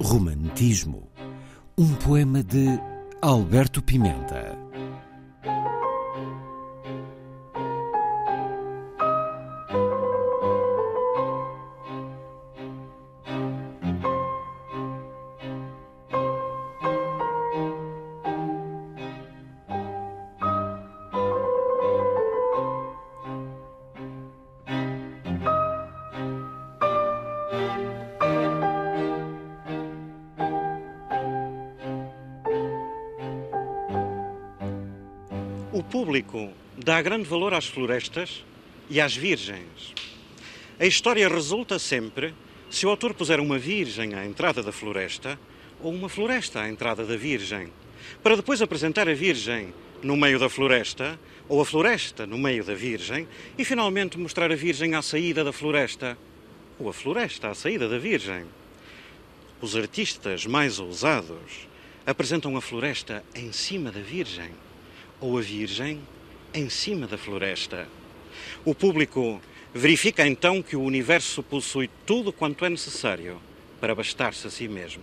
Romantismo. Um poema de Alberto Pimenta. O público dá grande valor às florestas e às virgens. A história resulta sempre se o autor puser uma virgem à entrada da floresta ou uma floresta à entrada da virgem, para depois apresentar a virgem no meio da floresta ou a floresta no meio da virgem e finalmente mostrar a virgem à saída da floresta ou a floresta à saída da virgem. Os artistas mais ousados apresentam a floresta em cima da virgem ou a Virgem em cima da floresta. O público verifica então que o universo possui tudo quanto é necessário para bastar-se a si mesmo.